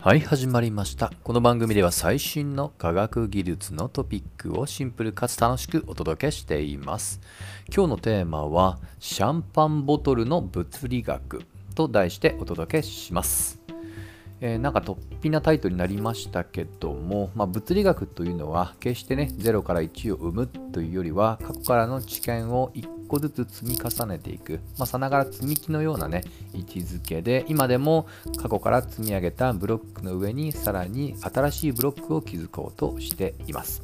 はい始まりました。この番組では最新の科学技術のトピックをシンプルかつ楽しくお届けしています。今日のテーマはシャンパンボトルの物理学と題してお届けします。えー、なんか突飛なタイトルになりましたけども、まあ、物理学というのは決してね0から1を生むというよりは過去からの知見を1個ずつ積み重ねていく、まあ、さながら積み木のようなね位置づけで今でも過去から積み上げたブロックの上にさらに新しいブロックを築こうとしています。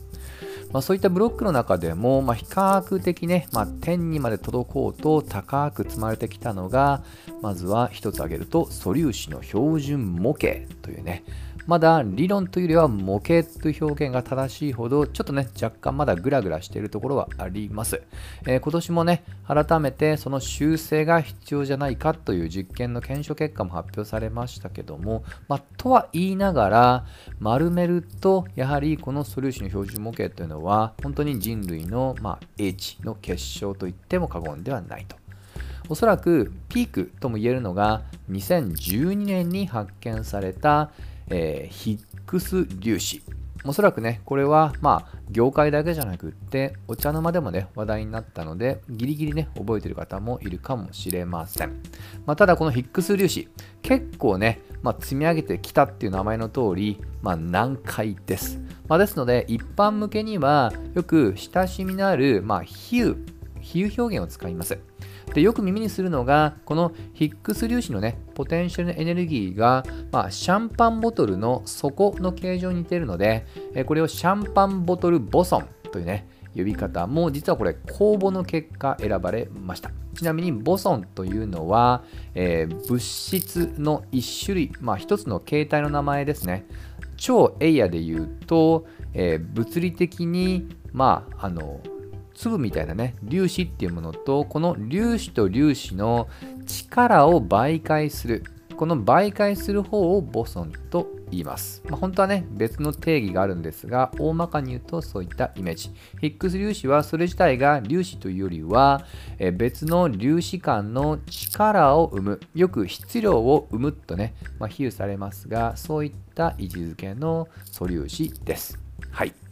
まあ、そういったブロックの中でも、まあ、比較的ね、まあ、天にまで届こうと高く積まれてきたのが、まずは一つ挙げると素粒子の標準模型というね、まだ理論というよりは模型という表現が正しいほど、ちょっとね、若干まだグラグラしているところはあります。えー、今年もね、改めてその修正が必要じゃないかという実験の検証結果も発表されましたけども、まあ、とは言いながら、丸めると、やはりこの素粒子の標準模型というのは、本当に人類の、まあ、英知の結晶と言っても過言ではないと。おそらくピークとも言えるのが2012年に発見されたえー、ヒックス粒子。おそらくね、これはまあ業界だけじゃなくって、お茶の間でもね、話題になったので、ギリギリね、覚えてる方もいるかもしれません。まあ、ただこのヒックス粒子、結構ね、まあ、積み上げてきたっていう名前の通り、まあ、難解です。まあ、ですので、一般向けにはよく親しみのある、まあ、比喩、比喩表現を使います。でよく耳にするのがこのヒックス粒子のねポテンシャルのエネルギーが、まあ、シャンパンボトルの底の形状に似ているのでこれをシャンパンボトルボソンというね呼び方。も実はこれ公募の結果選ばれました。ちなみにボソンというのは、えー、物質の一種類、まあ、一つの形態の名前ですね。超エイヤで言うと、えー、物理的にまああの粒みたいなね粒子っていうものとこの粒子と粒子の力を媒介するこの媒介する方をボソンと言います。まあ、本当はね、別の定義があるんですが、大まかに言うとそういったイメージ。ヒックス粒子はそれ自体が粒子というよりは、え別の粒子間の力を生む、よく質量を生むとね、まあ、比喩されますが、そういった位置づけの素粒子です。はい。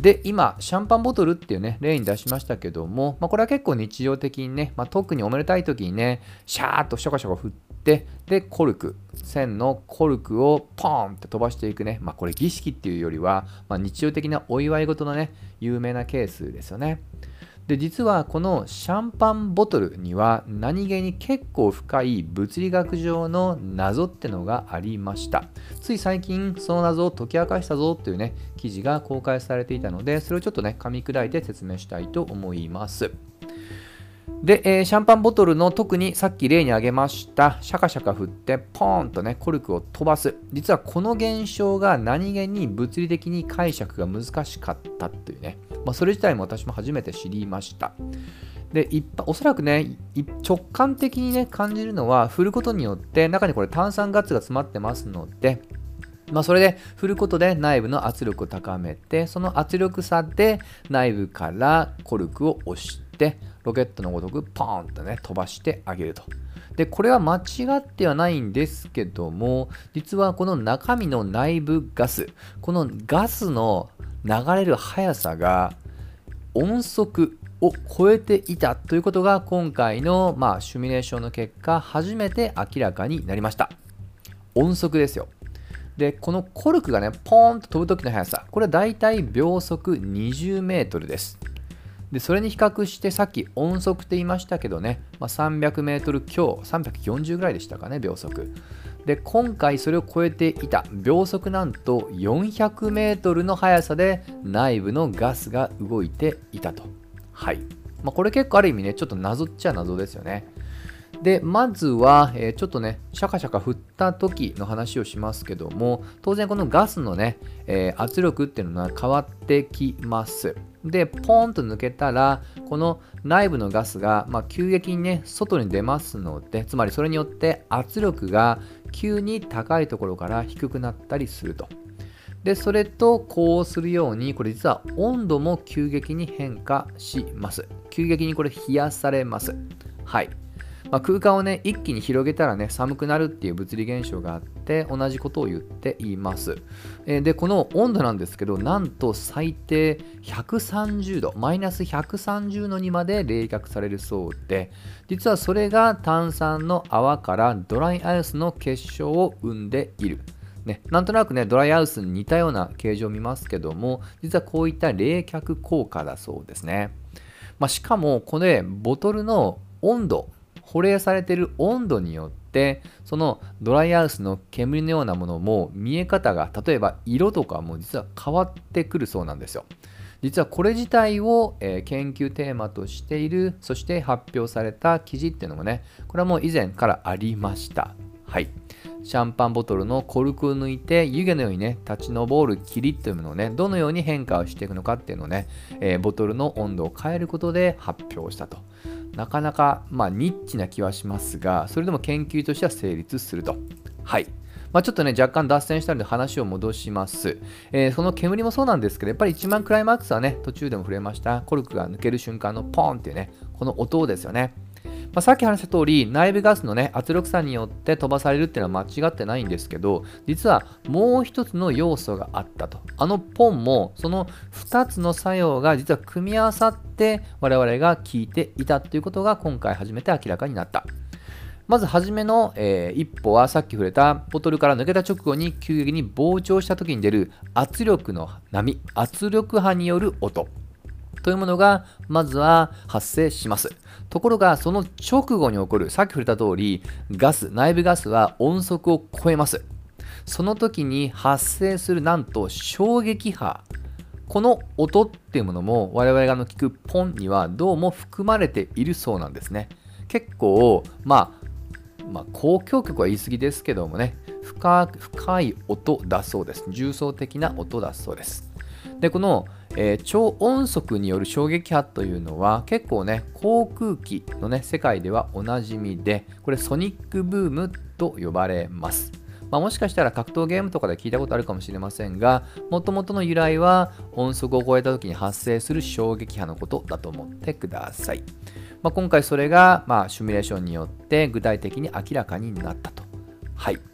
で、今、シャンパンボトルっていうね、例に出しましたけども、まあ、これは結構日常的にね、まあ、特におめでたい時にね、シャーっとシャカシャカ振って、で、コルク、線のコルクをポーンって飛ばしていくね、まあ、これ儀式っていうよりは、ま日常的なお祝い事のね、有名なケースですよね。で実はこのシャンパンボトルには何気に結構深い物理学上の謎ってのがありました。つい最近その謎を解き明かしたぞっていうね記事が公開されていたのでそれをちょっとね噛み砕いて説明したいと思います。で、えー、シャンパンボトルの特にさっき例に挙げましたシャカシャカ振ってポーンとねコルクを飛ばす。実はこの現象が何気に物理的に解釈が難しかったというね、まあ、それ自体も私も初めて知りましたで一般おそらくね直感的にね感じるのは振ることによって中にこれ炭酸ガッツが詰まってますのでまあ、それで振ることで内部の圧力を高めてその圧力差で内部からコルクを押してロケットのごとくポーンとね飛ばしてあげると。でこれは間違ってはないんですけども実はこの中身の内部ガスこのガスの流れる速さが音速を超えていたということが今回の、まあ、シミュレーションの結果初めて明らかになりました。音速ですよ。でこのコルクがねポーンと飛ぶ時の速さ。これはだいたい秒速20メートルです。でそれに比較してさっき音速って言いましたけどね、まあ、300メートル強340ぐらいでしたかね秒速。で今回それを超えていた秒速なんと400メートルの速さで内部のガスが動いていたと。はい、まあ、これ結構ある意味ねちょっと謎っちゃ謎ですよね。でまずは、えー、ちょっとねシャカシャカ振った時の話をしますけども当然このガスのね、えー、圧力っていうのは変わってきます。でポーンと抜けたらこの内部のガスが、まあ、急激にね外に出ますのでつまりそれによって圧力が急に高いところから低くなったりすると。でそれとこうするようにこれ実は温度も急激に変化します。急激にこれ冷やされます。はい。まあ、空間をね一気に広げたらね寒くなるっていう物理現象があって同じことを言っています、えー、でこの温度なんですけどなんと最低130度マイナス130度にまで冷却されるそうで実はそれが炭酸の泡からドライアイスの結晶を生んでいるね、なんとなくね、ドライアイスに似たような形状を見ますけども、実はこういった冷却効果だそうですね。まあ、しかも、これ、ボトルの温度、保冷されている温度によってそのドライアイスの煙のようなものも見え方が例えば色とかも実は変わってくるそうなんですよ。実はこれ自体を、え、研究テーマとしているそして発表された記事っていうのもねこれはもう以前からありました。はい。シャンパンボトルのコルクを抜いて湯気のようにね立ち上る霧というものをねどのように変化をしていくのかっていうのをね、え、ボトルの温度を変えることで発表したとなかなか、まあ、ニッチな気はしますが、それでも研究としては成立すると。はい。まあ、ちょっとね、若干脱線したので話を戻します。えー、その煙もそうなんですけど、やっぱり1万クライマックスはね、途中でも触れました、コルクが抜ける瞬間のポーンっていうね、この音ですよね。まあ、さっき話した通り内部ガスの、ね、圧力差によって飛ばされるっていうのは間違ってないんですけど実はもう一つの要素があったと。あのポンもその2つの作用が実は組み合わさって我々が聞いていたということが今回初めて明らかになった。まず初めの、えー、一歩はさっき触れたボトルから抜けた直後に急激に膨張した時に出る圧力の波圧力波による音。というものがまずは発生します。ところがその直後に起こるさっき触れた通りガス内部ガスは音速を超えます。その時に発生するなんと衝撃波この音っていうものも我々がの聞くポンにはどうも含まれているそうなんですね。結構まあまあ、公共曲は言い過ぎですけどもね深深い音だそうです重層的な音だそうですでこのえー、超音速による衝撃波というのは結構ね航空機のね世界ではおなじみでこれソニックブームと呼ばれます。まあ、もしかしたら格闘ゲームとかで聞いたことあるかもしれませんがもともとの由来は音速を超えた時に発生する衝撃波のことだと思ってください。まあ、今回それが、まあ、シミュレーションによって具体的に明らかになったと。はい。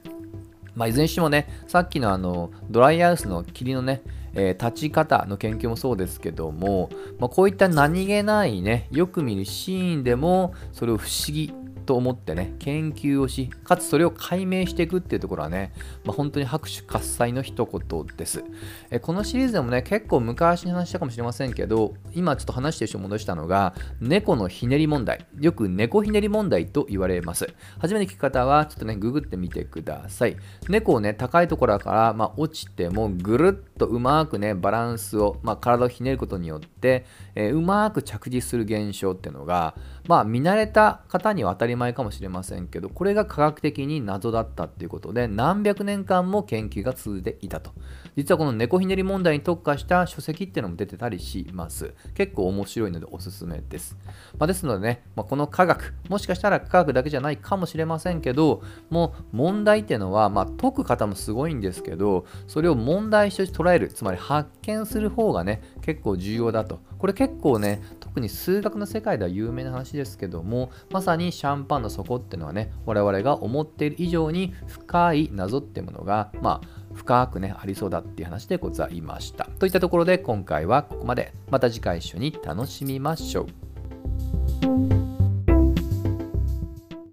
まあ、いずれにしてもね、さっきのあのドライアウスの霧のね、えー、立ち方の研究もそうですけども、まあ、こういった何気ないねよく見るシーンでもそれを不思議と思ってね、研究をし、かつそれを解明していくっていうところはね、まあ、本当に拍手喝采の一言です。えこのシリーズでもね、結構昔に話したかもしれませんけど、今ちょっと話してる人戻したのが、猫のひねり問題。よく猫ひねり問題と言われます。初めて聞く方は、ちょっとね、ググってみてください。猫をね、高いところから、まあ、落ちてもぐるっとうまくね、バランスを、まあ、体をひねることによって、え、うまく着地する現象っていうのが、まあ、見慣れた方には当たり前かもしれませんけどこれが科学的に謎だったっていうことで何百年間も研究が続いていたと。実はこの猫ひねり問題に特化した書籍っていうのも出てたりします。結構面白いのでおすすめです、まあ、ですのでね、まあ、この科学もしかしたら科学だけじゃないかもしれませんけどもう問題っていうのは、まあ、解く方もすごいんですけどそれを問題として捉えるつまり発見する方がね結構重要だと。これ結構ね特に数学の世界では有名な話ですけどもまさにシャンパンの底っていうのはね我々が思っている以上に深い謎っていうものがまあ深くねありそうだっていう話でございました。といったところで今回はここまで。また次回一緒に楽しみましょう。